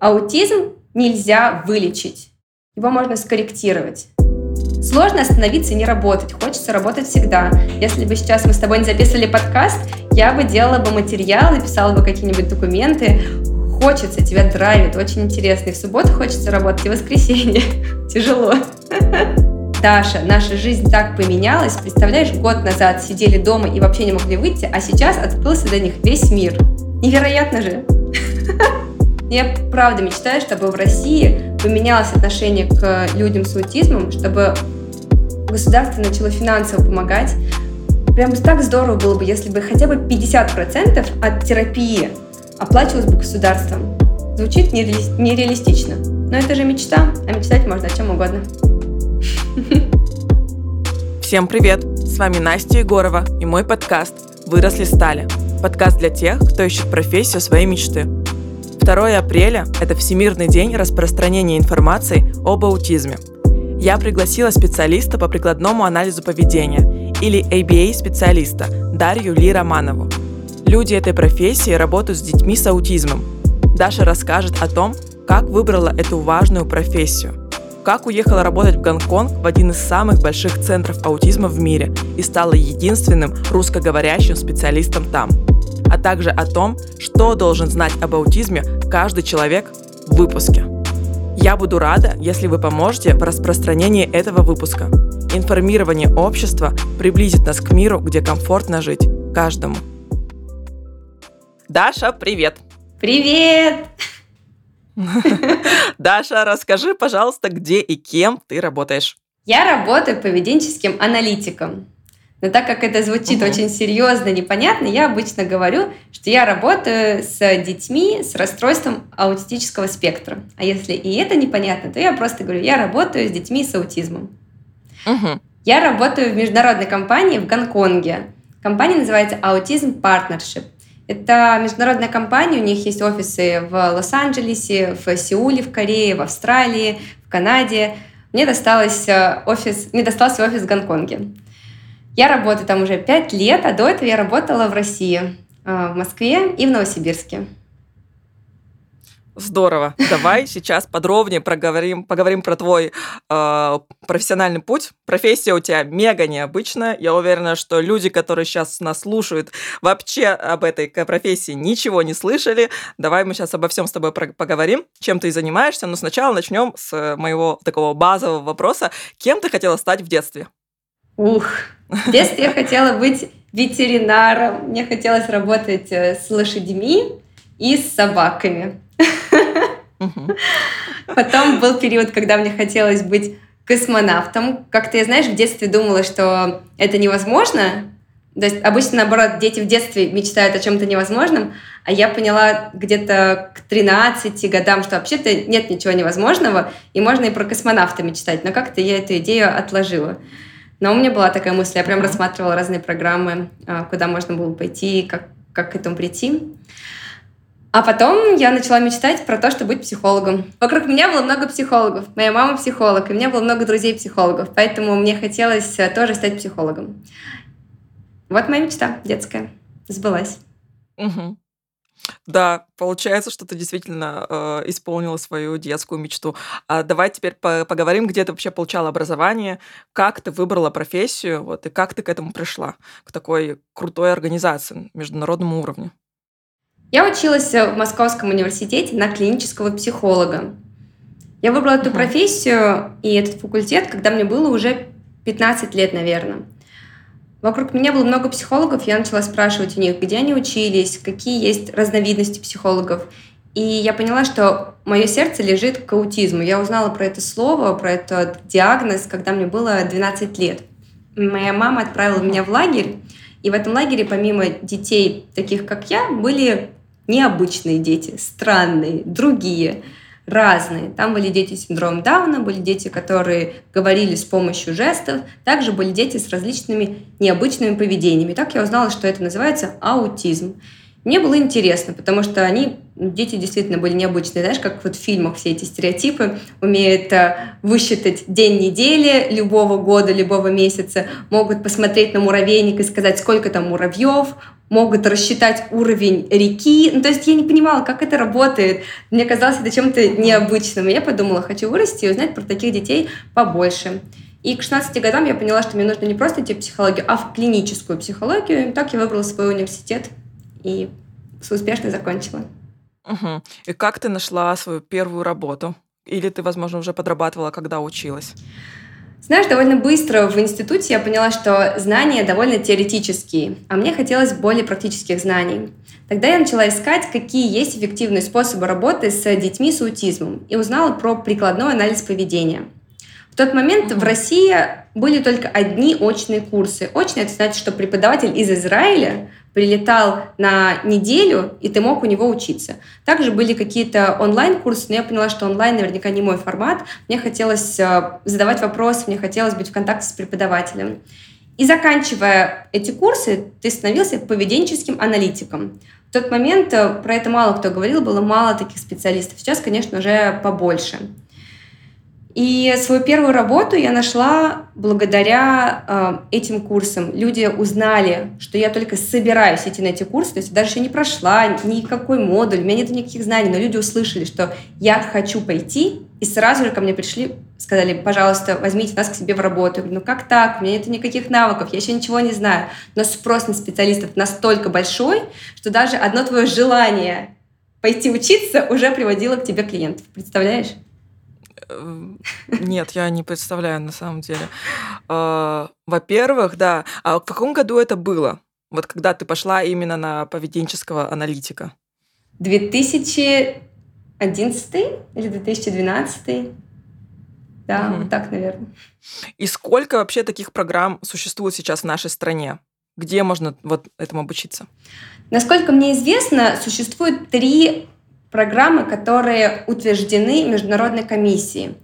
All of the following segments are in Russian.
Аутизм нельзя вылечить. Его можно скорректировать. Сложно остановиться и не работать. Хочется работать всегда. Если бы сейчас мы с тобой не записывали подкаст, я бы делала бы материалы, писала бы какие-нибудь документы. Хочется, тебя драйвит, очень интересно. И в субботу хочется работать, и в воскресенье. Тяжело. Даша, наша жизнь так поменялась. Представляешь, год назад сидели дома и вообще не могли выйти, а сейчас открылся до них весь мир. Невероятно же. Я правда мечтаю, чтобы в России поменялось отношение к людям с аутизмом, чтобы государство начало финансово помогать. Прям так здорово было бы, если бы хотя бы 50% от терапии оплачивалось бы государством. Звучит нереалистично, но это же мечта, а мечтать можно о чем угодно. Всем привет! С вами Настя Егорова и мой подкаст «Выросли стали». Подкаст для тех, кто ищет профессию своей мечты. 2 апреля – это Всемирный день распространения информации об аутизме. Я пригласила специалиста по прикладному анализу поведения или ABA-специалиста Дарью Ли Романову. Люди этой профессии работают с детьми с аутизмом. Даша расскажет о том, как выбрала эту важную профессию – как уехала работать в Гонконг в один из самых больших центров аутизма в мире и стала единственным русскоговорящим специалистом там, а также о том, что должен знать об аутизме каждый человек в выпуске. Я буду рада, если вы поможете в распространении этого выпуска. Информирование общества приблизит нас к миру, где комфортно жить каждому. Даша, привет! Привет! Даша, расскажи, пожалуйста, где и кем ты работаешь? Я работаю поведенческим аналитиком. Но так как это звучит угу. очень серьезно, непонятно, я обычно говорю, что я работаю с детьми с расстройством аутистического спектра. А если и это непонятно, то я просто говорю, я работаю с детьми с аутизмом. Угу. Я работаю в международной компании в Гонконге. Компания называется Autism Partnership. Это международная компания, у них есть офисы в Лос-Анджелесе, в Сеуле, в Корее, в Австралии, в Канаде. Мне, досталось э, офис, мне достался офис в Гонконге. Я работаю там уже пять лет, а до этого я работала в России, э, в Москве и в Новосибирске. Здорово. Давай сейчас подробнее проговорим, поговорим про твой э, профессиональный путь. Профессия у тебя мега необычная. Я уверена, что люди, которые сейчас нас слушают, вообще об этой профессии ничего не слышали. Давай мы сейчас обо всем с тобой поговорим, чем ты занимаешься. Но сначала начнем с моего такого базового вопроса. Кем ты хотела стать в детстве? Ух, в детстве я хотела быть ветеринаром. Мне хотелось работать э, с лошадьми и с собаками. Потом был период, когда мне хотелось быть космонавтом. Как-то я, знаешь, в детстве думала, что это невозможно. То есть обычно, наоборот, дети в детстве мечтают о чем-то невозможном, а я поняла где-то к 13 годам, что вообще-то нет ничего невозможного, и можно и про космонавта мечтать. Но как-то я эту идею отложила. Но у меня была такая мысль, я прям рассматривала разные программы, а, куда можно было пойти, как, как к этому прийти. А потом я начала мечтать про то, чтобы быть психологом. Вокруг меня было много психологов. Моя мама психолог, и у меня было много друзей-психологов. Поэтому мне хотелось э, тоже стать психологом. Вот моя мечта детская. Сбылась. Угу. Да, получается, что ты действительно э, исполнила свою детскую мечту. А давай теперь по поговорим, где ты вообще получала образование, как ты выбрала профессию, вот, и как ты к этому пришла, к такой крутой организации, международному уровню. Я училась в Московском университете на клинического психолога. Я выбрала эту профессию и этот факультет, когда мне было уже 15 лет, наверное. Вокруг меня было много психологов, я начала спрашивать у них, где они учились, какие есть разновидности психологов. И я поняла, что мое сердце лежит к аутизму. Я узнала про это слово, про этот диагноз, когда мне было 12 лет. Моя мама отправила меня в лагерь, и в этом лагере помимо детей, таких как я, были необычные дети, странные, другие, разные. Там были дети с синдромом Дауна, были дети, которые говорили с помощью жестов, также были дети с различными необычными поведениями. Так я узнала, что это называется аутизм. Мне было интересно, потому что они, дети действительно были необычные. Знаешь, как вот в фильмах все эти стереотипы умеют э, высчитать день недели любого года, любого месяца, могут посмотреть на муравейник и сказать, сколько там муравьев, могут рассчитать уровень реки. Ну, то есть я не понимала, как это работает. Мне казалось это чем-то необычным. И я подумала, хочу вырасти и узнать про таких детей побольше. И к 16 годам я поняла, что мне нужно не просто идти в психологию, а в клиническую психологию. И так я выбрала свой университет и успешно закончила. Угу. И как ты нашла свою первую работу? Или ты, возможно, уже подрабатывала, когда училась? Знаешь, довольно быстро в институте я поняла, что знания довольно теоретические, а мне хотелось более практических знаний. Тогда я начала искать, какие есть эффективные способы работы с детьми с аутизмом и узнала про прикладной анализ поведения. В тот момент в России были только одни очные курсы. Очные – это значит, что преподаватель из Израиля прилетал на неделю, и ты мог у него учиться. Также были какие-то онлайн-курсы, но я поняла, что онлайн наверняка не мой формат. Мне хотелось э, задавать вопросы, мне хотелось быть в контакте с преподавателем. И заканчивая эти курсы, ты становился поведенческим аналитиком. В тот момент э, про это мало кто говорил, было мало таких специалистов. Сейчас, конечно, уже побольше. И свою первую работу я нашла благодаря э, этим курсам. Люди узнали, что я только собираюсь идти на эти курсы, то есть даже еще не прошла никакой модуль, у меня нет никаких знаний, но люди услышали, что я хочу пойти, и сразу же ко мне пришли, сказали, пожалуйста, возьмите нас к себе в работу. Я говорю, ну как так? У меня нет никаких навыков, я еще ничего не знаю. Но спрос на специалистов настолько большой, что даже одно твое желание пойти учиться уже приводило к тебе клиентов. Представляешь? Нет, я не представляю на самом деле. А, во-первых, да. А в каком году это было? Вот когда ты пошла именно на поведенческого аналитика? 2011 или 2012? Да, угу. вот так, наверное. И сколько вообще таких программ существует сейчас в нашей стране? Где можно вот этому обучиться? Насколько мне известно, существует три программы, которые утверждены Международной комиссией.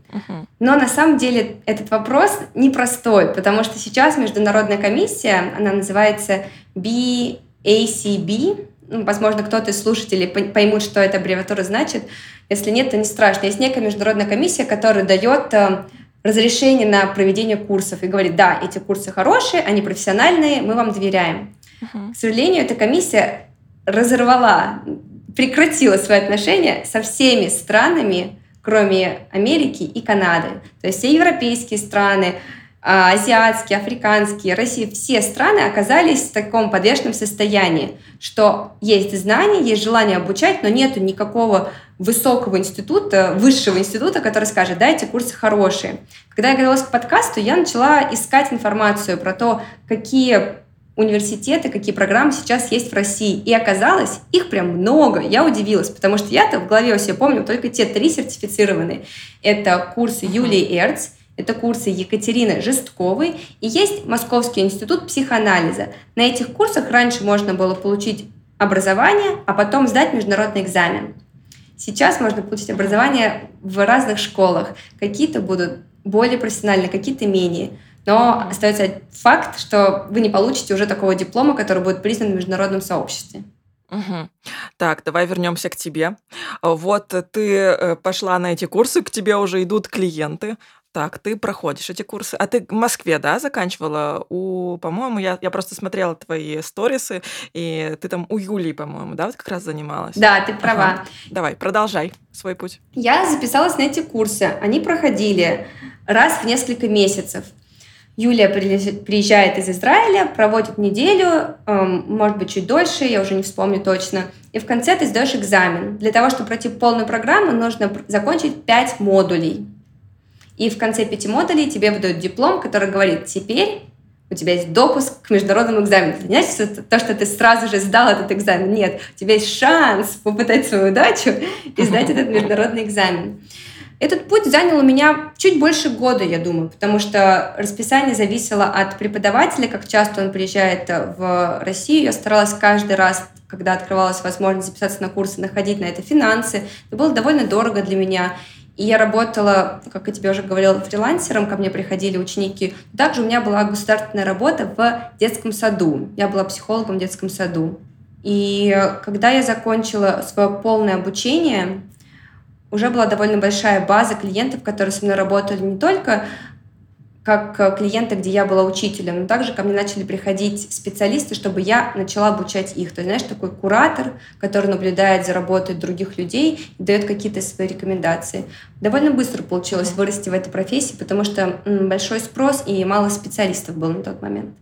Но на самом деле этот вопрос непростой, потому что сейчас Международная комиссия, она называется BACB, ну, возможно, кто-то из слушателей поймут, что эта аббревиатура значит. Если нет, то не страшно. Есть некая международная комиссия, которая дает э, разрешение на проведение курсов и говорит, да, эти курсы хорошие, они профессиональные, мы вам доверяем. Uh-huh. К сожалению, эта комиссия разорвала прекратила свои отношения со всеми странами, кроме Америки и Канады. То есть все европейские страны, а, азиатские, африканские, Россия, все страны оказались в таком подвешенном состоянии, что есть знания, есть желание обучать, но нет никакого высокого института, высшего института, который скажет, да, эти курсы хорошие. Когда я готовилась к подкасту, я начала искать информацию про то, какие университеты, какие программы сейчас есть в России. И оказалось, их прям много. Я удивилась, потому что я-то в голове у себя помню только те три сертифицированные. Это курсы Юлии Эрц, это курсы Екатерины Жестковой и есть Московский институт психоанализа. На этих курсах раньше можно было получить образование, а потом сдать международный экзамен. Сейчас можно получить образование в разных школах. Какие-то будут более профессиональные, какие-то менее. Но остается факт, что вы не получите уже такого диплома, который будет признан в международном сообществе. Угу. Так, давай вернемся к тебе. Вот ты э, пошла на эти курсы, к тебе уже идут клиенты. Так, ты проходишь эти курсы. А ты в Москве, да, заканчивала? У, по-моему, я, я просто смотрела твои сторисы, и ты там у Юлии, по-моему, да, вот как раз занималась? Да, ты права. Ага. Давай, продолжай свой путь. Я записалась на эти курсы. Они проходили раз в несколько месяцев. Юлия приезжает из Израиля, проводит неделю, эм, может быть, чуть дольше, я уже не вспомню точно. И в конце ты сдаешь экзамен. Для того, чтобы пройти полную программу, нужно закончить 5 модулей. И в конце пяти модулей тебе выдают диплом, который говорит, теперь у тебя есть допуск к международному экзамену. Это не значит, то, что ты сразу же сдал этот экзамен. Нет, у тебя есть шанс попытать свою удачу и сдать этот международный экзамен. Этот путь занял у меня чуть больше года, я думаю, потому что расписание зависело от преподавателя, как часто он приезжает в Россию. Я старалась каждый раз, когда открывалась возможность записаться на курсы, находить на это финансы. Это было довольно дорого для меня. И я работала, как я тебе уже говорила, фрилансером, ко мне приходили ученики. Также у меня была государственная работа в детском саду. Я была психологом в детском саду. И когда я закончила свое полное обучение, уже была довольно большая база клиентов, которые со мной работали не только как клиенты, где я была учителем, но также ко мне начали приходить специалисты, чтобы я начала обучать их. То есть, знаешь, такой куратор, который наблюдает за работой других людей и дает какие-то свои рекомендации. Довольно быстро получилось вырасти в этой профессии, потому что большой спрос и мало специалистов было на тот момент.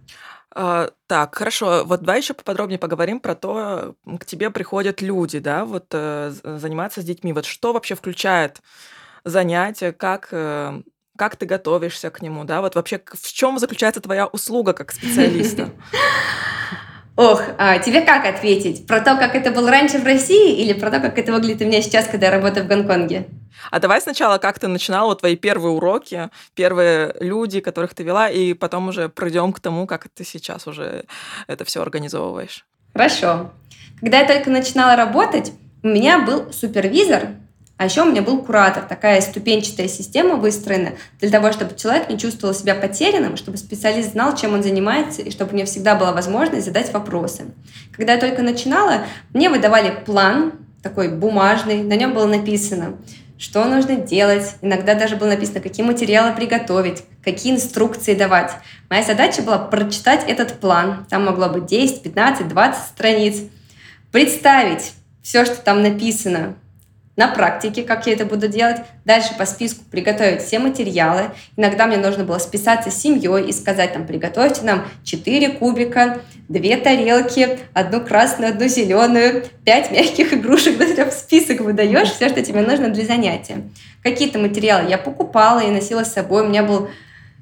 А, так, хорошо. Вот давай еще поподробнее поговорим про то, к тебе приходят люди, да, вот э, заниматься с детьми. Вот что вообще включает занятие, как э, как ты готовишься к нему, да? Вот вообще в чем заключается твоя услуга как специалиста? Ох, а тебе как ответить? Про то, как это было раньше в России или про то, как это выглядит у меня сейчас, когда я работаю в Гонконге? А давай сначала, как ты начинала твои первые уроки, первые люди, которых ты вела, и потом уже пройдем к тому, как ты сейчас уже это все организовываешь. Хорошо. Когда я только начинала работать, у меня был супервизор, а еще у меня был куратор, такая ступенчатая система выстроена для того, чтобы человек не чувствовал себя потерянным, чтобы специалист знал, чем он занимается, и чтобы у меня всегда была возможность задать вопросы. Когда я только начинала, мне выдавали план, такой бумажный, на нем было написано, что нужно делать. Иногда даже было написано, какие материалы приготовить, какие инструкции давать. Моя задача была прочитать этот план. Там могло быть 10, 15, 20 страниц. Представить все, что там написано, на практике, как я это буду делать. Дальше по списку приготовить все материалы. Иногда мне нужно было списаться с семьей и сказать, там, приготовьте нам 4 кубика, 2 тарелки, одну красную, одну зеленую, 5 мягких игрушек. В список выдаешь все, что тебе нужно для занятия. Какие-то материалы я покупала и носила с собой. У меня был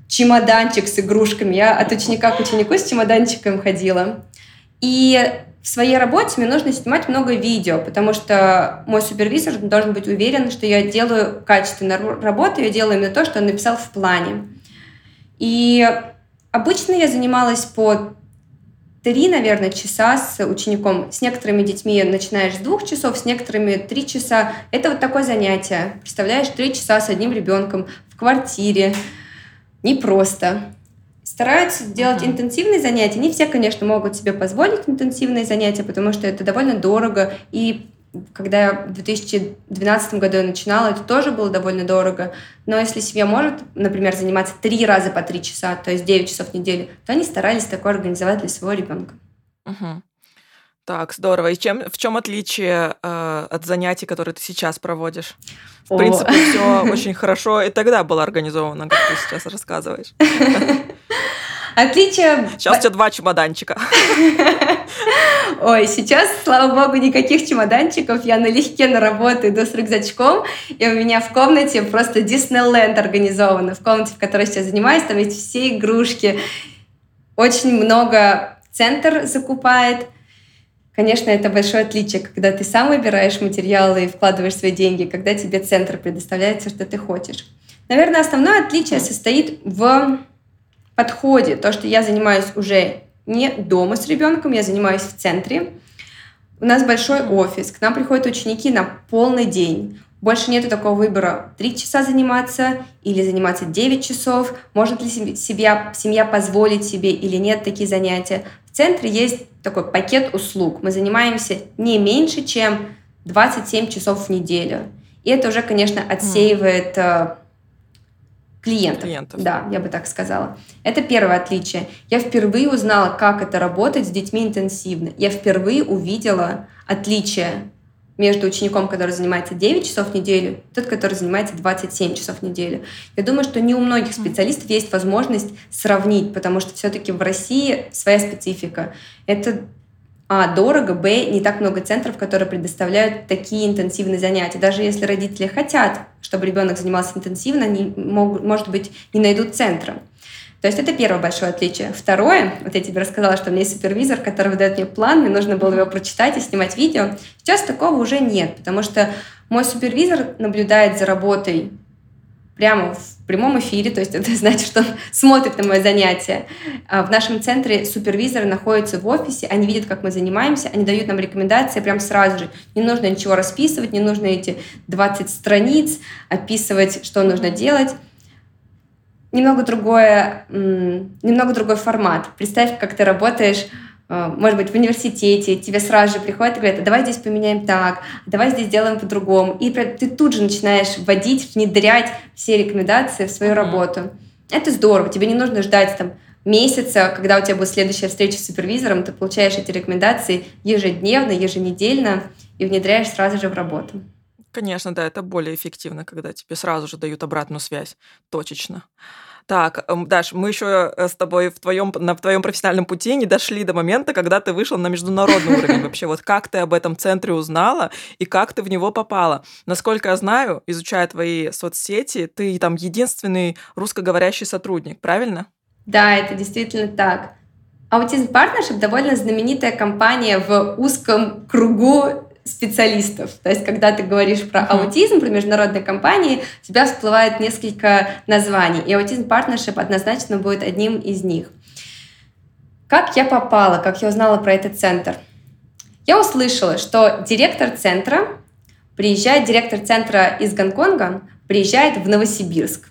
чемоданчик с игрушками. Я от ученика к ученику с чемоданчиком ходила. И в своей работе мне нужно снимать много видео, потому что мой супервизор должен быть уверен, что я делаю качественную работу, я делаю именно то, что он написал в плане. И обычно я занималась по три, наверное, часа с учеником. С некоторыми детьми начинаешь с двух часов, с некоторыми три часа. Это вот такое занятие. Представляешь, три часа с одним ребенком в квартире. Непросто стараются делать uh-huh. интенсивные занятия. Не все, конечно, могут себе позволить интенсивные занятия, потому что это довольно дорого. И когда я в 2012 году я начинала, это тоже было довольно дорого. Но если семья может, например, заниматься три раза по три часа, то есть 9 часов в неделю, то они старались такое организовать для своего ребенка. Угу. Так, здорово. И чем, в чем отличие э, от занятий, которые ты сейчас проводишь? В О. принципе, все очень хорошо и тогда было организовано, как ты сейчас рассказываешь. Отличие... Сейчас у тебя два чемоданчика. Ой, сейчас, слава богу, никаких чемоданчиков. Я налегке на работу иду с рюкзачком, и у меня в комнате просто Диснейленд организован. В комнате, в которой сейчас занимаюсь, там есть все игрушки. Очень много центр закупает. Конечно, это большое отличие, когда ты сам выбираешь материалы и вкладываешь свои деньги, когда тебе центр предоставляет все, что ты хочешь. Наверное, основное отличие состоит в подходе. То, что я занимаюсь уже не дома с ребенком, я занимаюсь в центре. У нас большой офис, к нам приходят ученики на полный день. Больше нету такого выбора, три часа заниматься или заниматься 9 часов, может ли себя, семья позволить себе или нет такие занятия. В центре есть такой пакет услуг. Мы занимаемся не меньше, чем 27 часов в неделю. И это уже, конечно, отсеивает mm клиентов. клиентов. Да, я бы так сказала. Это первое отличие. Я впервые узнала, как это работать с детьми интенсивно. Я впервые увидела отличие между учеником, который занимается 9 часов в неделю, и тот, который занимается 27 часов в неделю. Я думаю, что не у многих специалистов есть возможность сравнить, потому что все-таки в России своя специфика. Это а, дорого, б, не так много центров, которые предоставляют такие интенсивные занятия. Даже если родители хотят, чтобы ребенок занимался интенсивно, они, могут, может быть, не найдут центра. То есть это первое большое отличие. Второе, вот я тебе рассказала, что у меня есть супервизор, который выдает мне план, мне нужно было его прочитать и снимать видео. Сейчас такого уже нет, потому что мой супервизор наблюдает за работой прямо в прямом эфире, то есть это значит, что он смотрит на мое занятие. А в нашем центре супервизоры находятся в офисе, они видят, как мы занимаемся, они дают нам рекомендации прям сразу же. Не нужно ничего расписывать, не нужно эти 20 страниц описывать, что нужно делать. Немного другое, немного другой формат. Представь, как ты работаешь может быть, в университете, тебе сразу же приходят и говорят, а давай здесь поменяем так, давай здесь сделаем по-другому. И ты тут же начинаешь вводить, внедрять все рекомендации в свою mm-hmm. работу. Это здорово, тебе не нужно ждать там месяца, когда у тебя будет следующая встреча с супервизором, ты получаешь эти рекомендации ежедневно, еженедельно и внедряешь сразу же в работу. Конечно, да, это более эффективно, когда тебе сразу же дают обратную связь точечно. Так, эм, Даш, мы еще э, с тобой в твоем, на в твоем профессиональном пути не дошли до момента, когда ты вышел на международный уровень. Вообще, вот как ты об этом центре узнала и как ты в него попала? Насколько я знаю, изучая твои соцсети, ты там единственный русскоговорящий сотрудник, правильно? Да, это действительно так. Autism Partnership довольно знаменитая компания в узком кругу специалистов. То есть, когда ты говоришь про аутизм, про международные компании, у тебя всплывает несколько названий. И Autism Partnership однозначно будет одним из них. Как я попала, как я узнала про этот центр? Я услышала, что директор центра приезжает, директор центра из Гонконга приезжает в Новосибирск.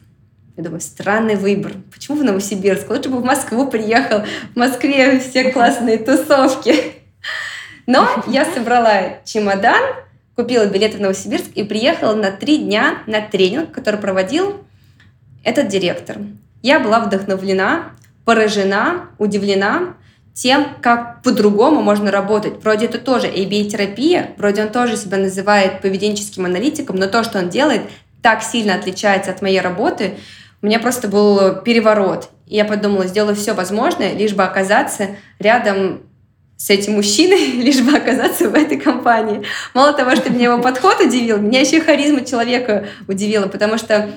Я думаю, странный выбор. Почему в Новосибирск? Лучше бы в Москву приехал. В Москве все классные тусовки. Но я собрала чемодан, купила билеты в Новосибирск и приехала на три дня на тренинг, который проводил этот директор. Я была вдохновлена, поражена, удивлена тем, как по-другому можно работать. Вроде это тоже ABA-терапия, вроде он тоже себя называет поведенческим аналитиком, но то, что он делает, так сильно отличается от моей работы, у меня просто был переворот. И я подумала, сделаю все возможное, лишь бы оказаться рядом с этим мужчиной, лишь бы оказаться в этой компании. Мало того, что меня его подход удивил, меня еще харизма человека удивила, потому что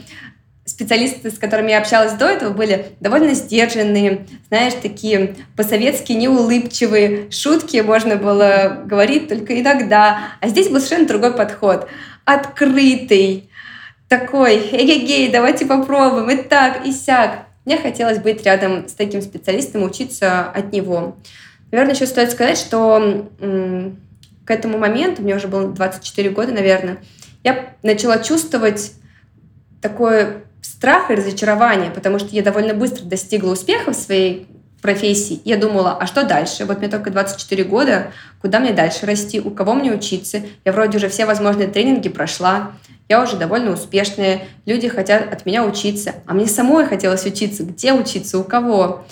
специалисты, с которыми я общалась до этого, были довольно сдержанные, знаешь, такие по-советски неулыбчивые, шутки можно было говорить только иногда. А здесь был совершенно другой подход. Открытый, такой, эй-гей, давайте попробуем, и так, и сяк. Мне хотелось быть рядом с таким специалистом учиться от него. Наверное, еще стоит сказать, что к этому моменту, мне уже было 24 года, наверное, я начала чувствовать такой страх и разочарование, потому что я довольно быстро достигла успеха в своей профессии. Я думала, а что дальше? Вот мне только 24 года, куда мне дальше расти, у кого мне учиться? Я вроде уже все возможные тренинги прошла, я уже довольно успешная, люди хотят от меня учиться, а мне самой хотелось учиться, где учиться, у кого.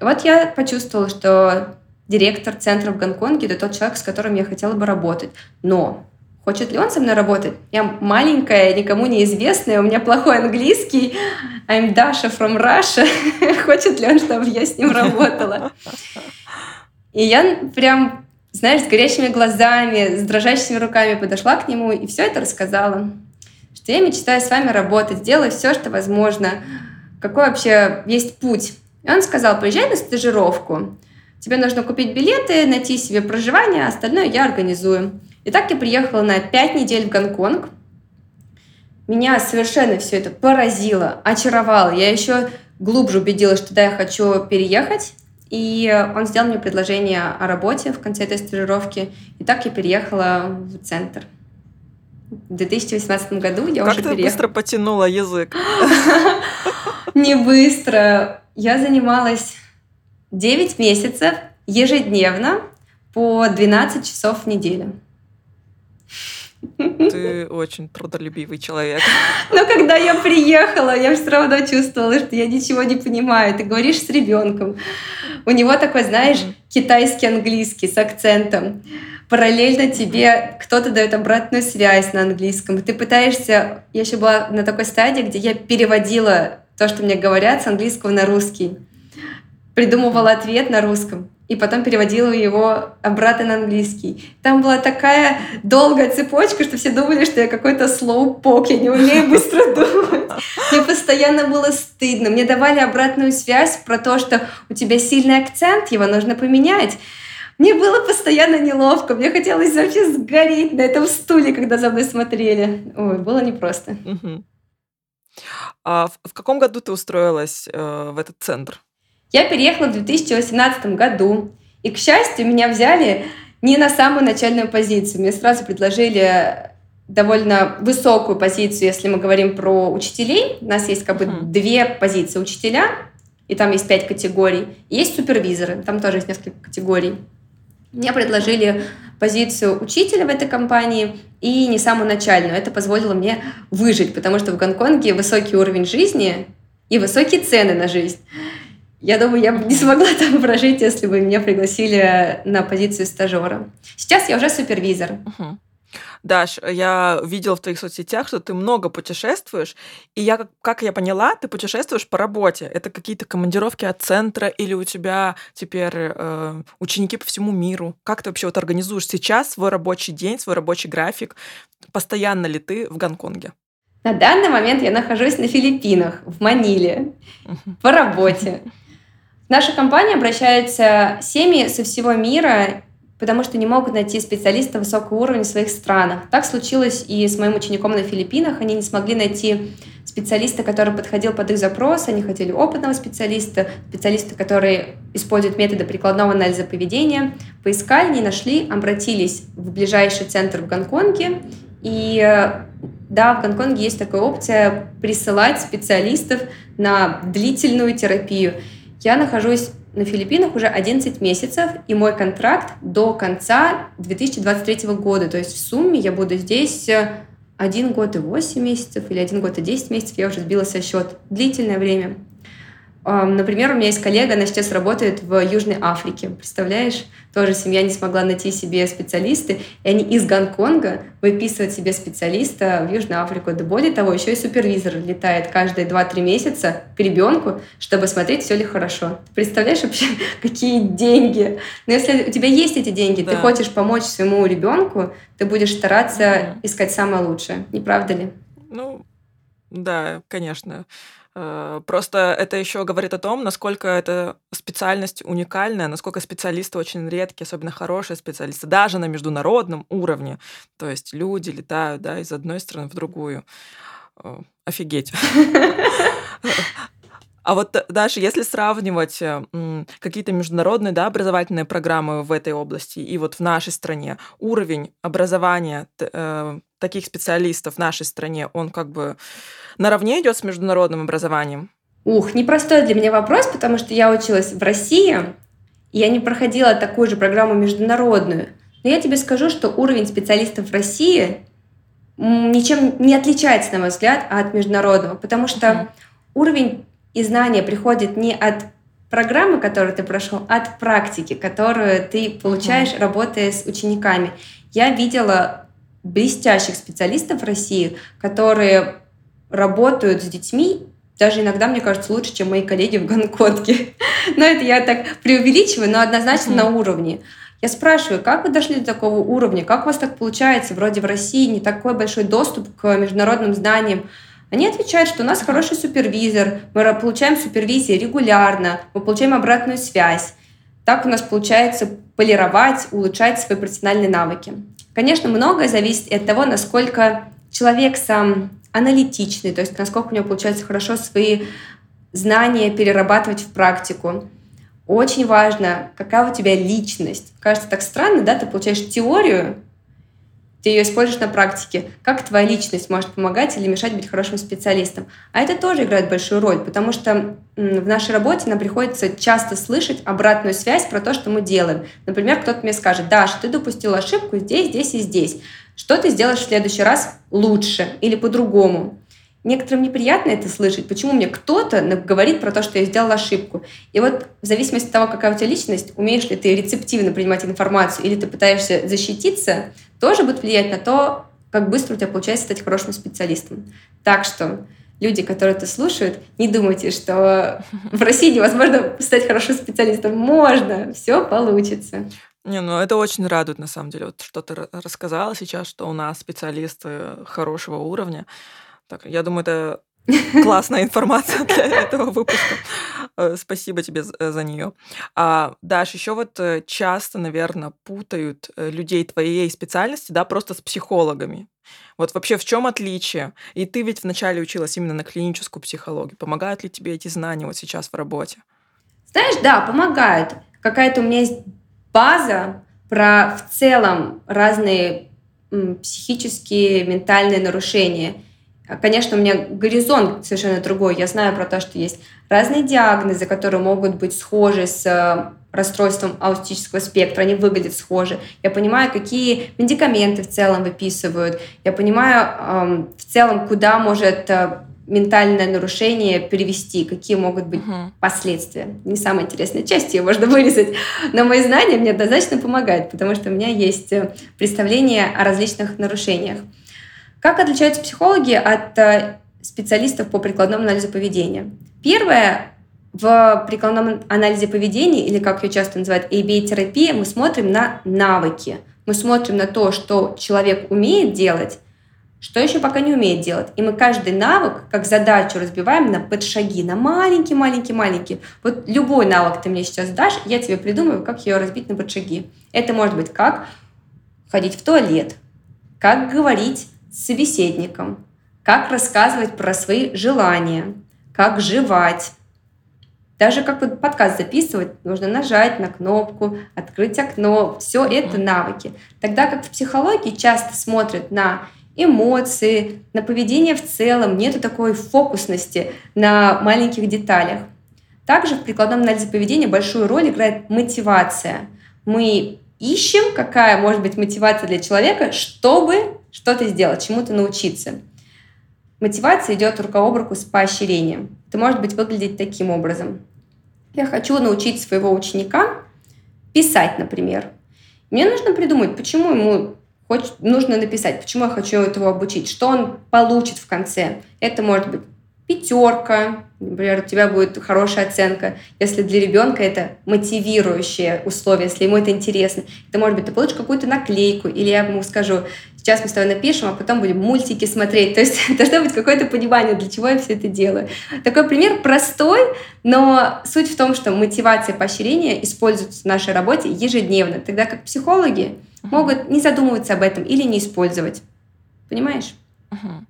И вот я почувствовала, что директор центра в Гонконге, это тот человек, с которым я хотела бы работать. Но хочет ли он со мной работать? Я маленькая, никому неизвестная, у меня плохой английский. I'm Dasha from Russia. хочет ли он, чтобы я с ним работала? И я прям, знаешь, с горящими глазами, с дрожащими руками подошла к нему и все это рассказала. Что я мечтаю с вами работать, делаю все, что возможно. Какой вообще есть путь? И он сказал, приезжай на стажировку. Тебе нужно купить билеты, найти себе проживание, а остальное я организую. И так я приехала на 5 недель в Гонконг. Меня совершенно все это поразило, очаровало. Я еще глубже убедилась, что да, я хочу переехать. И он сделал мне предложение о работе в конце этой стажировки. И так я переехала в центр. В 2018 году я как уже ты переехала. быстро потянула язык? Не быстро. Я занималась 9 месяцев ежедневно по 12 часов в неделю. Ты очень трудолюбивый человек. Но когда я приехала, я все равно чувствовала, что я ничего не понимаю. Ты говоришь с ребенком. У него такой, знаешь, китайский английский с акцентом. Параллельно тебе кто-то дает обратную связь на английском. Ты пытаешься... Я еще была на такой стадии, где я переводила то, что мне говорят, с английского на русский придумывала ответ на русском и потом переводила его обратно на английский. Там была такая долгая цепочка, что все думали, что я какой-то слоупок, я не умею быстро думать. Мне постоянно было стыдно. Мне давали обратную связь про то, что у тебя сильный акцент, его нужно поменять. Мне было постоянно неловко, мне хотелось вообще сгореть на этом стуле, когда за мной смотрели. Ой, было непросто. А в каком году ты устроилась э, в этот центр? Я переехала в 2018 году, и, к счастью, меня взяли не на самую начальную позицию. Мне сразу предложили довольно высокую позицию, если мы говорим про учителей. У нас есть как бы mm. две позиции. Учителя и там есть пять категорий. есть супервизоры, там тоже есть несколько категорий. Мне предложили позицию учителя в этой компании и не самую начальную. Это позволило мне выжить, потому что в Гонконге высокий уровень жизни и высокие цены на жизнь. Я думаю, я бы не смогла там прожить, если бы меня пригласили на позицию стажера. Сейчас я уже супервизор. Даш, я видела в твоих соцсетях, что ты много путешествуешь, и я, как, как я поняла, ты путешествуешь по работе. Это какие-то командировки от центра или у тебя теперь э, ученики по всему миру? Как ты вообще вот организуешь сейчас свой рабочий день, свой рабочий график? Постоянно ли ты в Гонконге? На данный момент я нахожусь на Филиппинах, в Маниле, по работе. Наша компания обращается семьи со всего мира, потому что не могут найти специалиста высокого уровня в своих странах. Так случилось и с моим учеником на Филиппинах. Они не смогли найти специалиста, который подходил под их запрос. Они хотели опытного специалиста, специалиста, который использует методы прикладного анализа поведения. Поискали, не нашли, обратились в ближайший центр в Гонконге. И да, в Гонконге есть такая опция присылать специалистов на длительную терапию. Я нахожусь на Филиппинах уже 11 месяцев, и мой контракт до конца 2023 года. То есть в сумме я буду здесь э, один год и 8 месяцев или один год и 10 месяцев, я уже сбила со счет. Длительное время. Например, у меня есть коллега, она сейчас работает в Южной Африке. Представляешь? Тоже семья не смогла найти себе специалисты, и они из Гонконга выписывают себе специалиста в Южную Африку. Да более того, еще и супервизор летает каждые 2-3 месяца к ребенку, чтобы смотреть, все ли хорошо. Ты представляешь вообще, какие деньги? Но если у тебя есть эти деньги, да. ты хочешь помочь своему ребенку, ты будешь стараться угу. искать самое лучшее. Не правда ли? Ну, да, конечно. Э, просто это еще говорит о том, насколько эта специальность уникальная, насколько специалисты очень редкие, особенно хорошие специалисты, даже на международном уровне. То есть люди летают да, из одной страны в другую. Э, офигеть. А вот даже если сравнивать какие-то международные да, образовательные программы в этой области и вот в нашей стране, уровень образования э, таких специалистов в нашей стране, он как бы наравне идет с международным образованием? Ух, непростой для меня вопрос, потому что я училась в России, и я не проходила такую же программу международную. Но я тебе скажу, что уровень специалистов в России ничем не отличается, на мой взгляд, от международного, потому что mm-hmm. уровень и знания приходит не от программы, которую ты прошел, а от практики, которую ты получаешь, mm-hmm. работая с учениками. Я видела блестящих специалистов в России, которые работают с детьми, даже иногда, мне кажется, лучше, чем мои коллеги в Гонконге. но это я так преувеличиваю, но однозначно mm-hmm. на уровне. Я спрашиваю, как вы дошли до такого уровня? Как у вас так получается? Вроде в России не такой большой доступ к международным знаниям. Они отвечают, что у нас хороший супервизор, мы получаем супервизии регулярно, мы получаем обратную связь. Так у нас получается полировать, улучшать свои профессиональные навыки. Конечно, многое зависит от того, насколько человек сам аналитичный, то есть насколько у него получается хорошо свои знания перерабатывать в практику. Очень важно, какая у тебя личность. Кажется так странно, да, ты получаешь теорию, ты ее используешь на практике. Как твоя личность может помогать или мешать быть хорошим специалистом? А это тоже играет большую роль, потому что в нашей работе нам приходится часто слышать обратную связь про то, что мы делаем. Например, кто-то мне скажет, Даша, ты допустил ошибку здесь, здесь и здесь. Что ты сделаешь в следующий раз лучше или по-другому? Некоторым неприятно это слышать. Почему мне кто-то говорит про то, что я сделала ошибку? И вот в зависимости от того, какая у тебя личность, умеешь ли ты рецептивно принимать информацию или ты пытаешься защититься, тоже будет влиять на то, как быстро у тебя получается стать хорошим специалистом. Так что люди, которые это слушают, не думайте, что в России невозможно стать хорошим специалистом. Можно, все получится. Не, ну это очень радует, на самом деле. Вот что ты рассказала сейчас, что у нас специалисты хорошего уровня. Так, я думаю, это классная информация для этого выпуска. Э, спасибо тебе э, за нее. А, Даш, еще вот э, часто, наверное, путают людей твоей специальности, да, просто с психологами. Вот вообще в чем отличие? И ты ведь вначале училась именно на клиническую психологию. Помогают ли тебе эти знания вот сейчас в работе? Знаешь, да, помогают. Какая-то у меня есть база про в целом разные психические, ментальные нарушения. Конечно, у меня горизонт совершенно другой. Я знаю про то, что есть разные диагнозы, которые могут быть схожи с э, расстройством аутистического спектра, они выглядят схожи. Я понимаю, какие медикаменты в целом выписывают. Я понимаю эм, в целом, куда может э, ментальное нарушение перевести, какие могут быть uh-huh. последствия. Не самая интересная часть, ее можно вырезать, но мои знания мне однозначно помогают, потому что у меня есть э, представление о различных нарушениях. Как отличаются психологи от э, специалистов по прикладному анализу поведения? Первое, в прикладном анализе поведения, или как ее часто называют, ABA-терапия, мы смотрим на навыки. Мы смотрим на то, что человек умеет делать, что еще пока не умеет делать. И мы каждый навык, как задачу, разбиваем на подшаги, на маленькие-маленькие-маленькие. Вот любой навык ты мне сейчас дашь, я тебе придумаю, как ее разбить на подшаги. Это может быть как ходить в туалет, как говорить с собеседником, как рассказывать про свои желания, как жевать, даже как подкаст записывать, нужно нажать на кнопку, открыть окно. Все это навыки. Тогда как в психологии часто смотрят на эмоции, на поведение в целом, нету такой фокусности на маленьких деталях. Также в прикладном анализе поведения большую роль играет мотивация. Мы ищем, какая может быть мотивация для человека, чтобы что-то сделать, чему-то научиться. Мотивация идет рука об руку с поощрением. Это может быть выглядеть таким образом. Я хочу научить своего ученика писать, например. Мне нужно придумать, почему ему хочет, нужно написать, почему я хочу этого обучить, что он получит в конце. Это может быть пятерка, например, у тебя будет хорошая оценка. Если для ребенка это мотивирующее условие, если ему это интересно, это может быть ты получишь какую-то наклейку, или я ему скажу, сейчас мы с тобой напишем, а потом будем мультики смотреть. То есть должно быть какое-то понимание, для чего я все это делаю. Такой пример простой, но суть в том, что мотивация поощрения используется в нашей работе ежедневно, тогда как психологи могут не задумываться об этом или не использовать. Понимаешь? Uh-huh.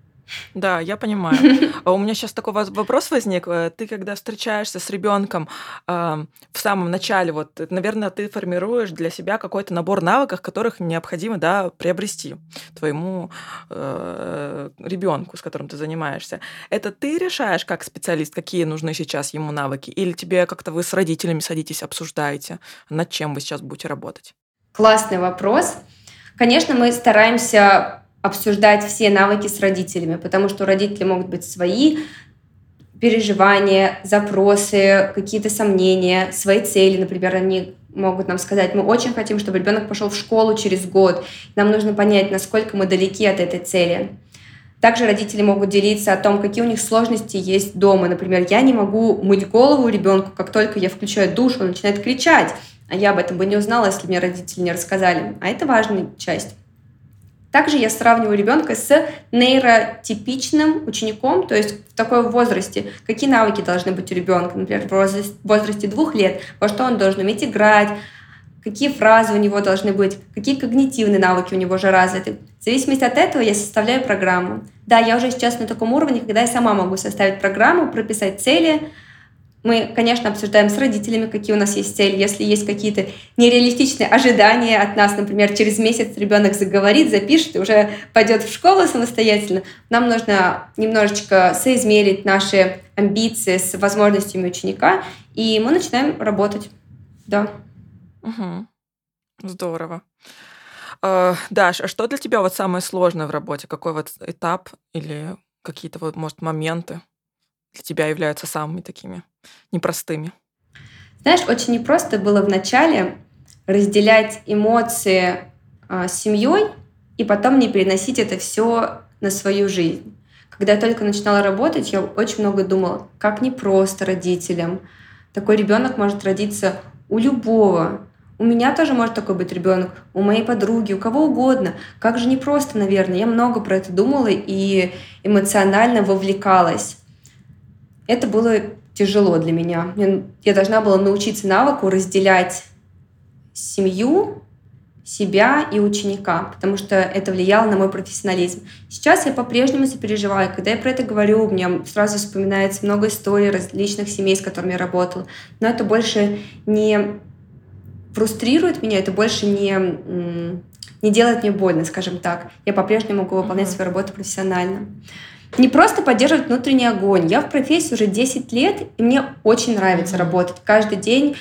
Да, я понимаю. А у меня сейчас такой вопрос возник. Э, ты, когда встречаешься с ребенком в самом начале, вот, наверное, ты формируешь для себя какой-то набор навыков, которых необходимо да, приобрести твоему э, ребенку, с которым ты занимаешься. Это ты решаешь как специалист, какие нужны сейчас ему навыки? Или тебе как-то вы с родителями садитесь, обсуждаете, над чем вы сейчас будете работать? Классный вопрос. Конечно, мы стараемся обсуждать все навыки с родителями, потому что у родителей могут быть свои переживания, запросы, какие-то сомнения, свои цели. Например, они могут нам сказать, мы очень хотим, чтобы ребенок пошел в школу через год. Нам нужно понять, насколько мы далеки от этой цели. Также родители могут делиться о том, какие у них сложности есть дома. Например, я не могу мыть голову ребенку, как только я включаю душ, он начинает кричать. А я об этом бы не узнала, если мне родители не рассказали. А это важная часть. Также я сравниваю ребенка с нейротипичным учеником, то есть в такой возрасте, какие навыки должны быть у ребенка, например, в возрасте двух лет, во что он должен уметь играть, какие фразы у него должны быть, какие когнитивные навыки у него уже развиты. В зависимости от этого я составляю программу. Да, я уже сейчас на таком уровне, когда я сама могу составить программу, прописать цели, мы, конечно, обсуждаем с родителями, какие у нас есть цели. Если есть какие-то нереалистичные ожидания от нас, например, через месяц ребенок заговорит, запишет и уже пойдет в школу самостоятельно, нам нужно немножечко соизмерить наши амбиции с возможностями ученика, и мы начинаем работать. Да. Угу. Здорово. Uh, Даш, а что для тебя вот самое сложное в работе? Какой вот этап или какие-то вот, может, моменты? для тебя являются самыми такими непростыми? Знаешь, очень непросто было вначале разделять эмоции э, с семьей и потом не переносить это все на свою жизнь. Когда я только начинала работать, я очень много думала, как непросто родителям. Такой ребенок может родиться у любого. У меня тоже может такой быть ребенок, у моей подруги, у кого угодно. Как же непросто, наверное. Я много про это думала и эмоционально вовлекалась. Это было тяжело для меня. Я должна была научиться навыку разделять семью, себя и ученика, потому что это влияло на мой профессионализм. Сейчас я по-прежнему сопереживаю. Когда я про это говорю, у меня сразу вспоминается много историй различных семей, с которыми я работала. Но это больше не фрустрирует меня, это больше не, не делает мне больно, скажем так. Я по-прежнему могу выполнять mm-hmm. свою работу профессионально. Не просто поддерживать внутренний огонь. Я в профессии уже 10 лет, и мне очень нравится работать. Каждый день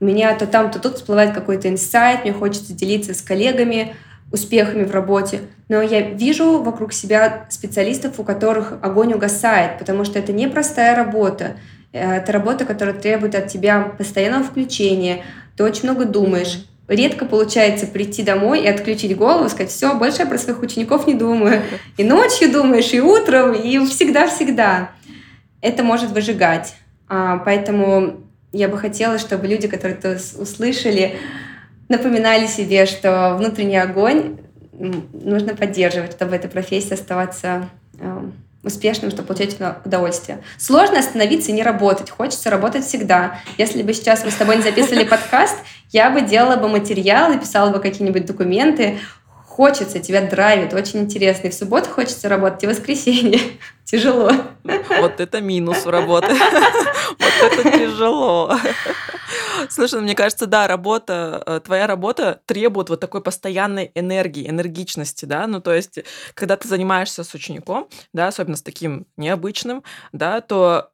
у меня то там, то тут всплывает какой-то инсайт, мне хочется делиться с коллегами успехами в работе. Но я вижу вокруг себя специалистов, у которых огонь угасает, потому что это непростая работа. Э, это работа, которая требует от тебя постоянного включения. Ты очень много думаешь. Редко получается прийти домой и отключить голову, сказать, все, больше я про своих учеников не думаю. И ночью думаешь, и утром, и всегда-всегда. Это может выжигать. А, поэтому я бы хотела, чтобы люди, которые это услышали, напоминали себе, что внутренний огонь нужно поддерживать, чтобы эта профессия оставаться э, успешным, чтобы получать удовольствие. Сложно остановиться и не работать. Хочется работать всегда. Если бы сейчас мы с тобой не записывали подкаст, я бы делала бы материалы, писала бы какие-нибудь документы. Хочется, тебя драйвит, очень интересно. И в субботу хочется работать, и в воскресенье. Тяжело. Вот это минус работы. Вот это тяжело. Слушай, ну, мне кажется, да, работа, э, твоя работа требует вот такой постоянной энергии, энергичности, да, ну, то есть, когда ты занимаешься с учеником, да, особенно с таким необычным, да, то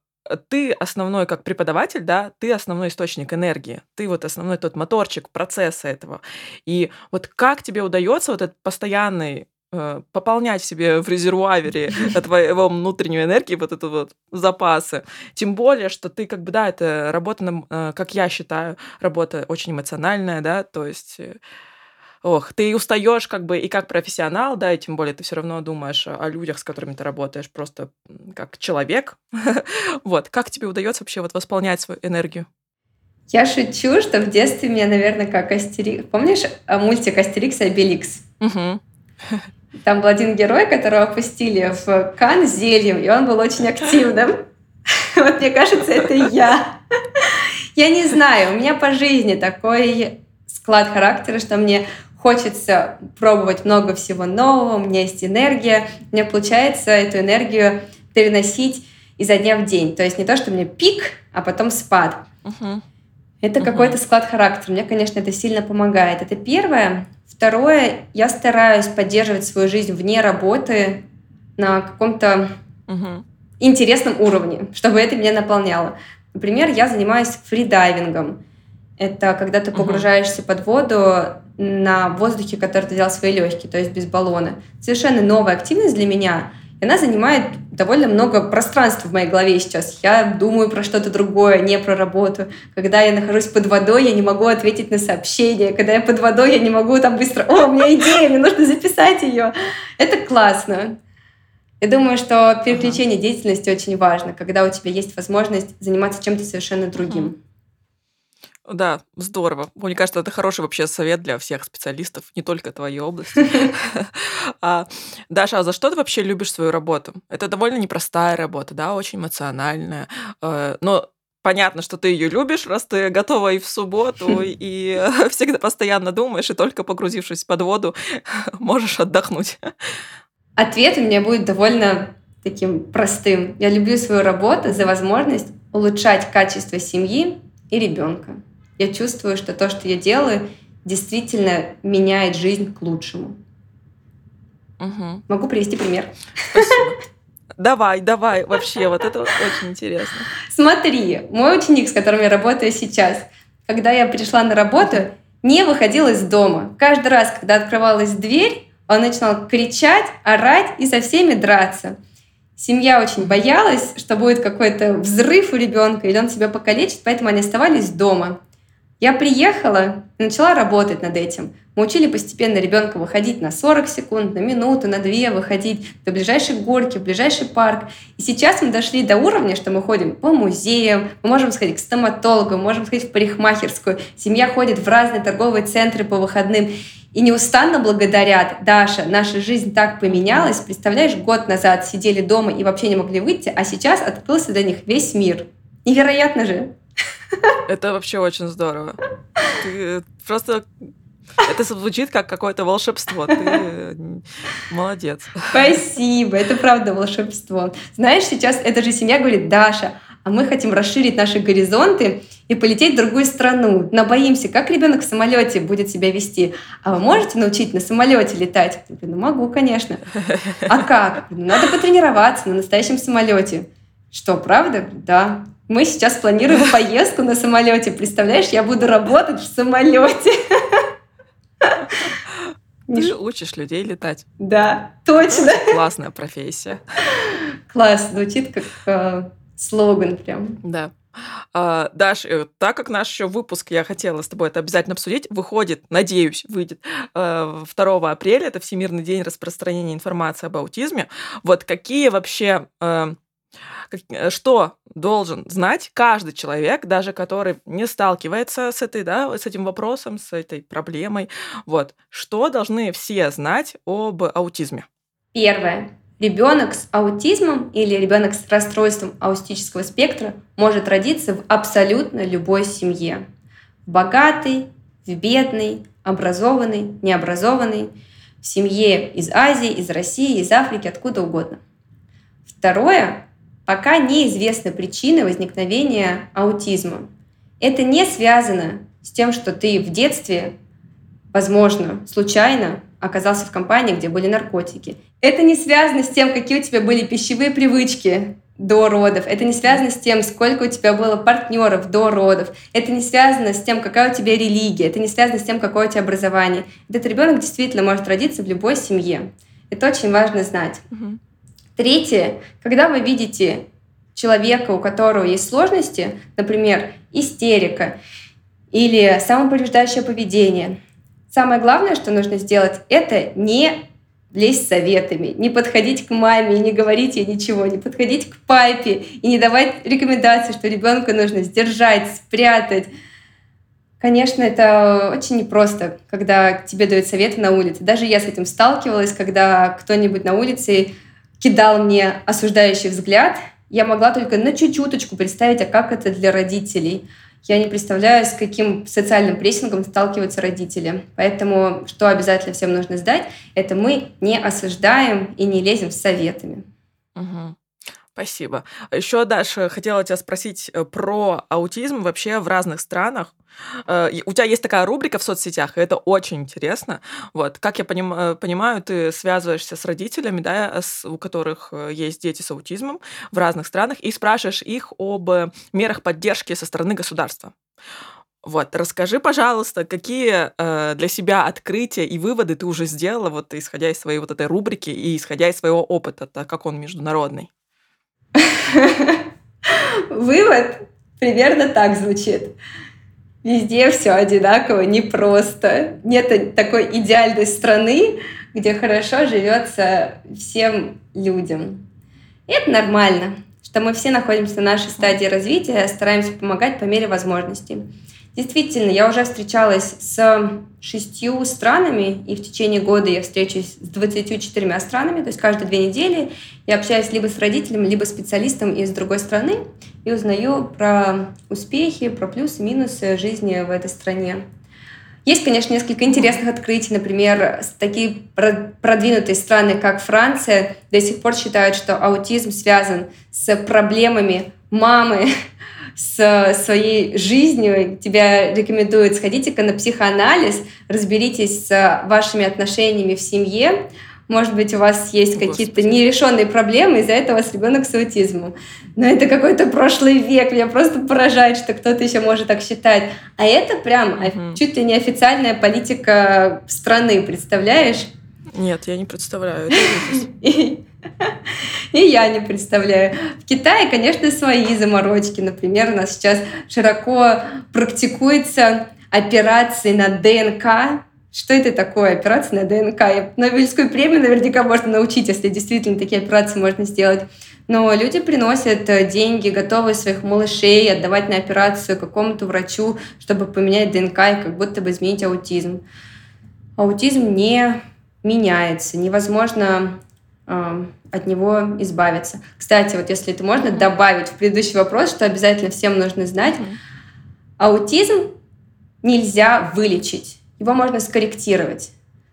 ты основной как преподаватель, да, ты основной источник энергии, ты вот основной тот моторчик процесса этого. И вот как тебе удается вот этот постоянный э, пополнять себе в резервуаре твоего внутреннюю энергию, вот это вот запасы. Тем более, что ты как бы, да, это работа, э, как я считаю, работа очень эмоциональная, да, то есть э, ох, ты устаешь как бы и как профессионал, да, и тем более ты все равно думаешь о людях, с которыми ты работаешь, просто как человек. вот, как тебе удается вообще вот восполнять свою энергию? Я шучу, что в детстве меня, наверное, как Астерикс... Помнишь мультик Астерикс и Обеликс? Угу. Там был один герой, которого опустили в чан с зельем, и он был очень активным. Вот мне кажется, это я. Я не знаю, у меня по жизни такой склад характера, что мне хочется пробовать много всего нового, у меня есть энергия, мне получается эту энергию переносить изо дня в день. То есть не то, что у меня пик, а потом спад. Uh-huh. Это uh-huh. какой-то склад характера. Мне, конечно, это сильно помогает. Это первое. Второе, я стараюсь поддерживать свою жизнь вне работы на каком-то uh-huh. интересном уровне, чтобы это меня наполняло. Например, я занимаюсь фридайвингом. Это когда ты погружаешься uh-huh. под воду на воздухе, который ты взял в свои легкие, то есть без баллона. Совершенно новая активность для меня — и она занимает довольно много пространства в моей голове сейчас. Я думаю про что-то другое, не про работу. Когда я нахожусь под водой, я не могу ответить на сообщение. Когда я под водой, я не могу там быстро, о, у меня идея, мне нужно записать ее. Это классно. Я думаю, что переключение деятельности очень важно, когда у тебя есть возможность заниматься чем-то совершенно другим. Да, здорово. Мне кажется, это хороший вообще совет для всех специалистов, не только твоей области. А, Даша, а за что ты вообще любишь свою работу? Это довольно непростая работа, да, очень эмоциональная. Э, но понятно, что ты ее любишь, раз ты готова и в субботу, и всегда постоянно думаешь, и только погрузившись под воду, можешь отдохнуть. Ответ у меня будет довольно таким простым. Я люблю свою работу за возможность улучшать качество семьи и ребенка. Я чувствую, что то, что я делаю, действительно меняет жизнь к лучшему. Угу. Могу привести пример. Спасибо. Давай, давай, вообще, вот это очень интересно. Смотри, мой ученик, с которым я работаю сейчас, когда я пришла на работу, не выходил из дома. Каждый раз, когда открывалась дверь, он начинал кричать, орать и со всеми драться. Семья очень боялась, что будет какой-то взрыв у ребенка, или он себя покалечит, поэтому они оставались дома. Я приехала начала работать над этим. Мы учили постепенно ребенка выходить на 40 секунд, на минуту, на две, выходить до ближайшей горки, в ближайший парк. И сейчас мы дошли до уровня, что мы ходим по музеям, мы можем сходить к стоматологу, мы можем сходить в парикмахерскую. Семья ходит в разные торговые центры по выходным. И неустанно благодарят, Даша, наша жизнь так поменялась. Представляешь, год назад сидели дома и вообще не могли выйти, а сейчас открылся для них весь мир. Невероятно же. Это вообще очень здорово. Ты просто это звучит как какое-то волшебство. Ты молодец. Спасибо, это правда волшебство. Знаешь, сейчас эта же семья говорит, Даша, а мы хотим расширить наши горизонты и полететь в другую страну. Но боимся, как ребенок в самолете будет себя вести. А вы можете научить на самолете летать? Ну могу, конечно. А как? Ну, надо потренироваться на настоящем самолете. Что, правда? Да. Мы сейчас планируем поездку на самолете. Представляешь, я буду работать в самолете. Ты же учишь людей летать. Да, точно. Классная профессия. Класс, звучит как э, слоган прям. Да. А, Даш, э, так как наш еще выпуск, я хотела с тобой это обязательно обсудить, выходит, надеюсь, выйдет 2 э, апреля, это Всемирный день распространения информации об аутизме. Вот какие вообще Э, что должен знать каждый человек, даже который не сталкивается с этой, да, с этим вопросом, с этой проблемой. Вот. Что должны все знать об аутизме? Первое. Ребенок с аутизмом или ребенок с расстройством аутистического спектра может родиться в абсолютно любой семье. В богатой, в бедной, образованной, необразованной, в семье из Азии, из России, из Африки, откуда угодно. Второе пока неизвестны причины возникновения аутизма. Это не связано с тем, что ты в детстве, возможно, случайно оказался в компании, где были наркотики. Это не связано с тем, какие у тебя были пищевые привычки до родов. Это не связано с тем, сколько у тебя было партнеров до родов. Это не связано с тем, какая у тебя религия. Это не связано с тем, какое у тебя образование. Этот ребенок действительно может родиться в любой семье. Это очень важно знать. Третье, когда вы видите человека, у которого есть сложности, например, истерика или самоповреждающее поведение, самое главное, что нужно сделать, это не лезть советами, не подходить к маме и не говорить ей ничего, не подходить к папе и не давать рекомендации, что ребенка нужно сдержать, спрятать. Конечно, это очень непросто, когда тебе дают советы на улице. Даже я с этим сталкивалась, когда кто-нибудь на улице кидал мне осуждающий взгляд, я могла только на чуть-чуточку представить, а как это для родителей. Я не представляю, с каким социальным прессингом сталкиваются родители. Поэтому что обязательно всем нужно сдать, это мы не осуждаем и не лезем с советами. Угу. Спасибо. Еще, Даша, хотела тебя спросить э, про аутизм вообще в разных странах. Э, у тебя есть такая рубрика в соцсетях, и это очень интересно. Вот, как я поним, э, понимаю, ты связываешься с родителями, да, с, у которых есть дети с аутизмом в разных странах, и спрашиваешь их об мерах поддержки со стороны государства. Вот, расскажи, пожалуйста, какие э, для себя открытия и выводы ты уже сделала, вот исходя из своей вот этой рубрики и исходя из своего опыта, так как он международный? Вывод примерно так звучит. Везде все одинаково, непросто. Нет такой идеальной страны, где хорошо живется всем людям. И это нормально, что мы все находимся на нашей стадии развития, стараемся помогать по мере возможностей. Действительно, я уже встречалась с шестью странами, и в течение года я встречусь с 24 странами, то есть каждые две недели я общаюсь либо с родителем, либо специалистом из другой страны и узнаю про успехи, про плюсы, минусы жизни в этой стране. Есть, конечно, несколько интересных открытий. Например, такие продвинутые страны, как Франция, до сих пор считают, что аутизм связан с проблемами мамы, с своей жизнью, тебя рекомендуют сходите-ка на психоанализ, разберитесь с вашими отношениями в семье, может быть, у вас есть какие-то нерешенные проблемы, из-за этого вас ребенок с аутизмом. Но это какой-то прошлый век. Меня просто поражает, что кто-то еще может так считать. А это прям угу. чуть ли не официальная политика страны, представляешь? Нет, я не представляю. И я не представляю. В Китае, конечно, свои заморочки. Например, у нас сейчас широко практикуются операции на ДНК. Что это такое, операция на ДНК? Нобелевскую премию наверняка можно научить, если действительно такие операции можно сделать. Но люди приносят э, деньги, готовые своих малышей отдавать на операцию какому-то врачу, чтобы поменять ДНК и как будто бы изменить аутизм. Аутизм не меняется, невозможно от него избавиться. Кстати, вот если это можно добавить в предыдущий вопрос, что обязательно всем нужно знать, аутизм нельзя вылечить, его можно скорректировать.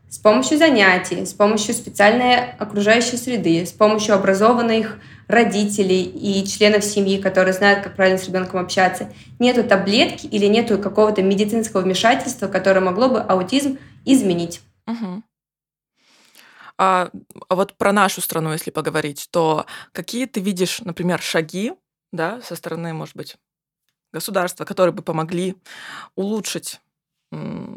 с помощью занятий, с помощью специальной окружающей среды, с помощью образованных родителей и членов семьи, которые знают, как правильно с ребенком общаться. Нету таблетки или нету какого-то медицинского вмешательства, которое могло бы аутизм изменить. Угу. А, а вот про нашу страну, если поговорить, то какие ты видишь, например, шаги да, со стороны, может быть, государства, которые бы помогли улучшить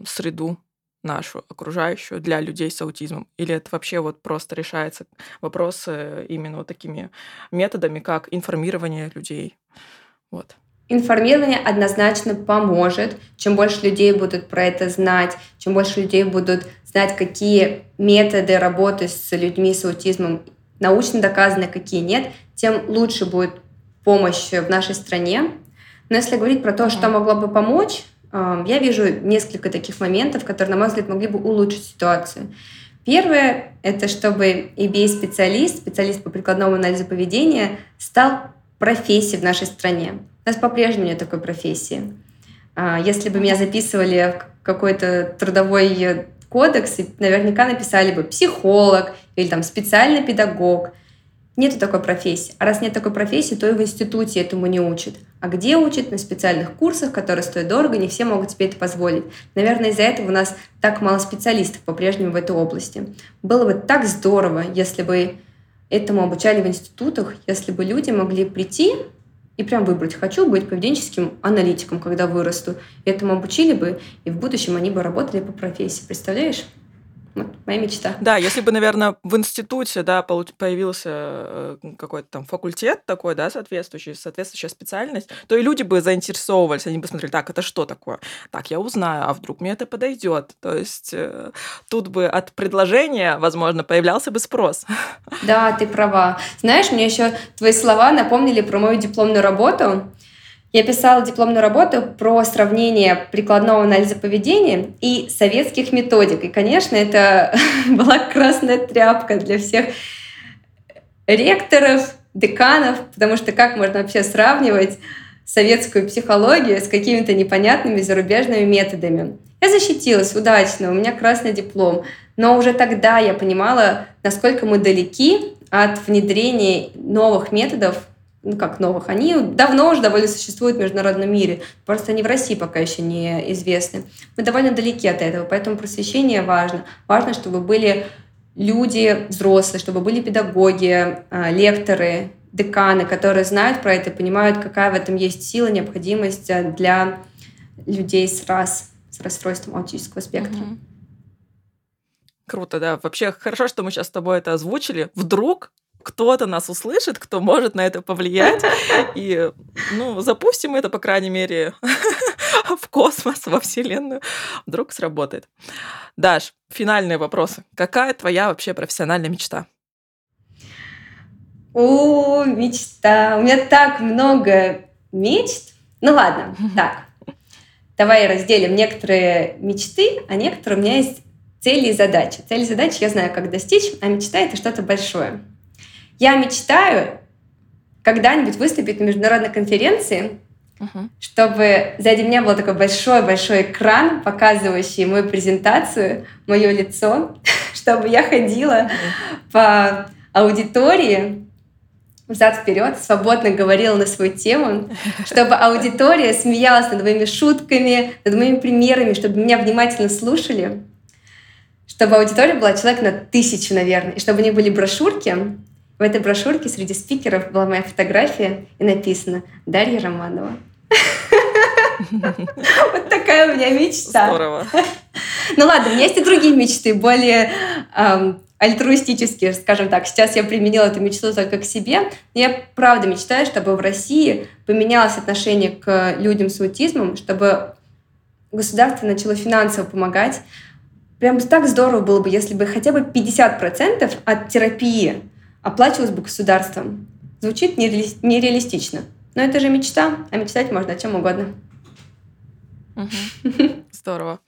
среду нашу окружающую для людей с аутизмом? Или это вообще вот просто решается вопрос именно вот такими методами, как информирование людей? Вот. Информирование однозначно поможет. Чем больше людей будут про это знать, чем больше людей будут знать, какие методы работы с людьми с аутизмом научно доказаны, какие нет, тем лучше будет помощь в нашей стране. Но если говорить про то, что могло бы помочь, я вижу несколько таких моментов, которые, на мой взгляд, могли бы улучшить ситуацию. Первое — это чтобы EBA-специалист, специалист по прикладному анализу поведения, стал профессией в нашей стране. У нас по-прежнему нет такой профессии. А, если бы меня записывали в какой-то трудовой кодекс, наверняка написали бы психолог или там специальный педагог — Нету такой профессии. А раз нет такой профессии, то и в институте этому не учат. А где учат? На специальных курсах, которые стоят дорого, не все могут себе это позволить. Наверное, из-за этого у нас так мало специалистов по-прежнему в этой области. Было бы так здорово, если бы этому обучали в институтах, если бы люди могли прийти и прям выбрать, хочу быть поведенческим аналитиком, когда вырасту. Этому обучили бы, и в будущем они бы работали по профессии. Представляешь? Вот моя мечта. Да, если бы, наверное, в институте, да, появился э, какой-то там факультет такой, да, соответствующий, соответствующая специальность, то и люди бы заинтересовывались, они бы смотрели, так, это что такое? Так, я узнаю, а вдруг мне это подойдет? То есть э, тут бы от предложения, возможно, появлялся бы спрос. Да, ты права. Знаешь, мне еще твои слова напомнили про мою дипломную работу. Я писала дипломную работу про сравнение прикладного анализа поведения и советских методик. И, конечно, это была красная тряпка для всех ректоров, деканов, потому что как можно вообще сравнивать советскую психологию с какими-то непонятными зарубежными методами. Я защитилась удачно, у меня красный диплом, но уже тогда я понимала, насколько мы далеки от внедрения новых методов ну как новых, они давно уже довольно существуют в международном мире, просто они в России пока еще не известны. Мы довольно далеки от этого, поэтому просвещение важно. Важно, чтобы были люди взрослые, чтобы были педагоги, а, лекторы, деканы, которые знают про это, понимают, какая в этом есть сила, необходимость а, для людей с раз с расстройством аутического спектра. Круто, да. Вообще хорошо, что мы сейчас с тобой это озвучили. Вдруг кто-то нас услышит, кто может на это повлиять. И, ну, запустим это, по крайней мере, в космос, во Вселенную. Вдруг сработает. Даш, финальные вопросы. Какая твоя вообще профессиональная мечта? О, мечта. У меня так много мечт. Ну ладно, так. Давай разделим некоторые мечты, а некоторые у меня есть цели и задачи. Цели и задачи я знаю, как достичь, а мечта — это что-то большое. Я мечтаю когда-нибудь выступить на международной конференции, uh-huh. чтобы сзади меня был такой большой-большой экран, показывающий мою презентацию, мое лицо, чтобы я ходила uh-huh. по аудитории взад-вперед, свободно говорила на свою тему, чтобы аудитория смеялась над моими шутками, над моими примерами, чтобы меня внимательно слушали, чтобы аудитория была человек на тысячу, наверное, и чтобы у них были брошюрки, в этой брошюрке среди спикеров была моя фотография и написано «Дарья Романова». Вот такая у меня мечта. Здорово. Ну ладно, у меня есть и другие мечты, более альтруистические, скажем так. Сейчас я применила эту мечту только к себе. Я правда мечтаю, чтобы в России поменялось отношение к людям с аутизмом, чтобы государство начало финансово помогать. Прям так здорово было бы, если бы хотя бы 50% от терапии оплачивалось бы государством. Звучит нереали... нереалистично. Но это же мечта, а мечтать можно о чем угодно. Здорово.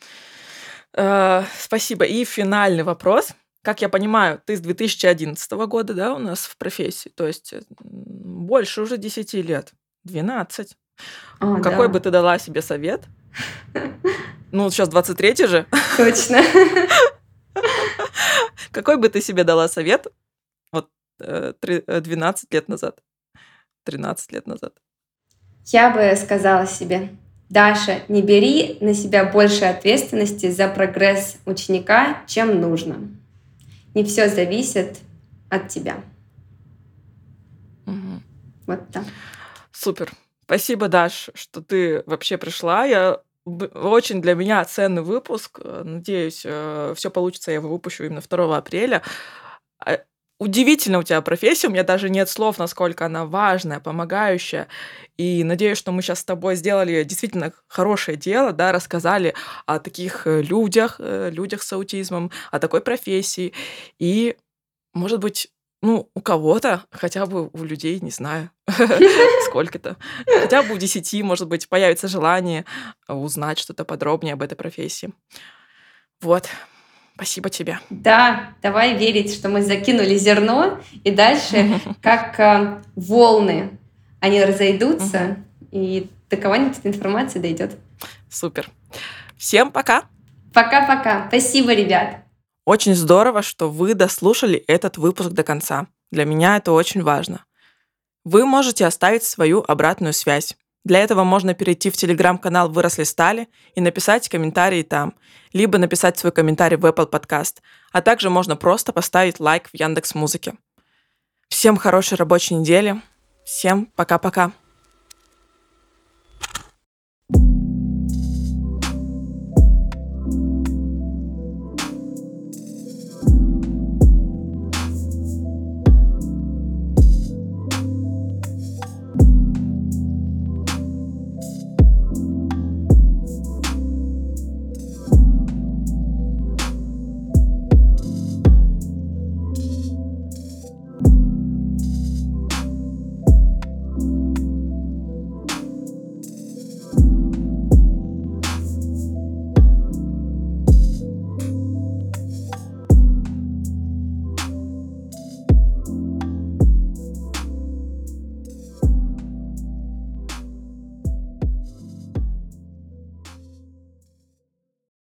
Э, спасибо. И финальный вопрос. Как я понимаю, ты с 2011 года, да, у нас в профессии, то есть больше уже 10 лет, 12. О, Какой да. бы ты дала себе совет? Ну, сейчас 23 же. Точно. Какой бы ты себе дала совет 12 э, лет назад, 13 лет назад? Я бы сказала себе, Даша, не бери на себя больше ответственности за прогресс ученика, чем нужно. Не все зависит от тебя. Угу. Вот так. Супер. Спасибо, Даш, что ты вообще пришла. Я очень для меня ценный выпуск. Надеюсь, э, все получится, я его выпущу именно 2 апреля. Удивительно у тебя профессия, у меня даже нет слов, насколько она важная, помогающая. И надеюсь, что мы сейчас с тобой сделали действительно хорошее дело, да, рассказали о таких э, людях, э, людях с аутизмом, о такой профессии. И, может быть, ну, у кого-то, хотя бы у людей, не знаю, сколько-то, хотя бы у десяти, может быть, появится желание узнать что-то подробнее об этой профессии. Вот. Спасибо тебе. Да, давай верить, что мы закинули зерно, и дальше, как э, волны, они разойдутся, и до кого-нибудь информация дойдет. Супер. Всем пока. Пока-пока. Спасибо, ребят. Очень здорово, что вы дослушали этот выпуск до конца. Для меня это очень важно. Вы можете оставить свою обратную связь. Для этого можно перейти в телеграм-канал «Выросли стали» и написать комментарии там, либо написать свой комментарий в Apple Podcast, а также можно просто поставить лайк в Яндекс Музыке. Всем хорошей рабочей недели. Всем пока-пока.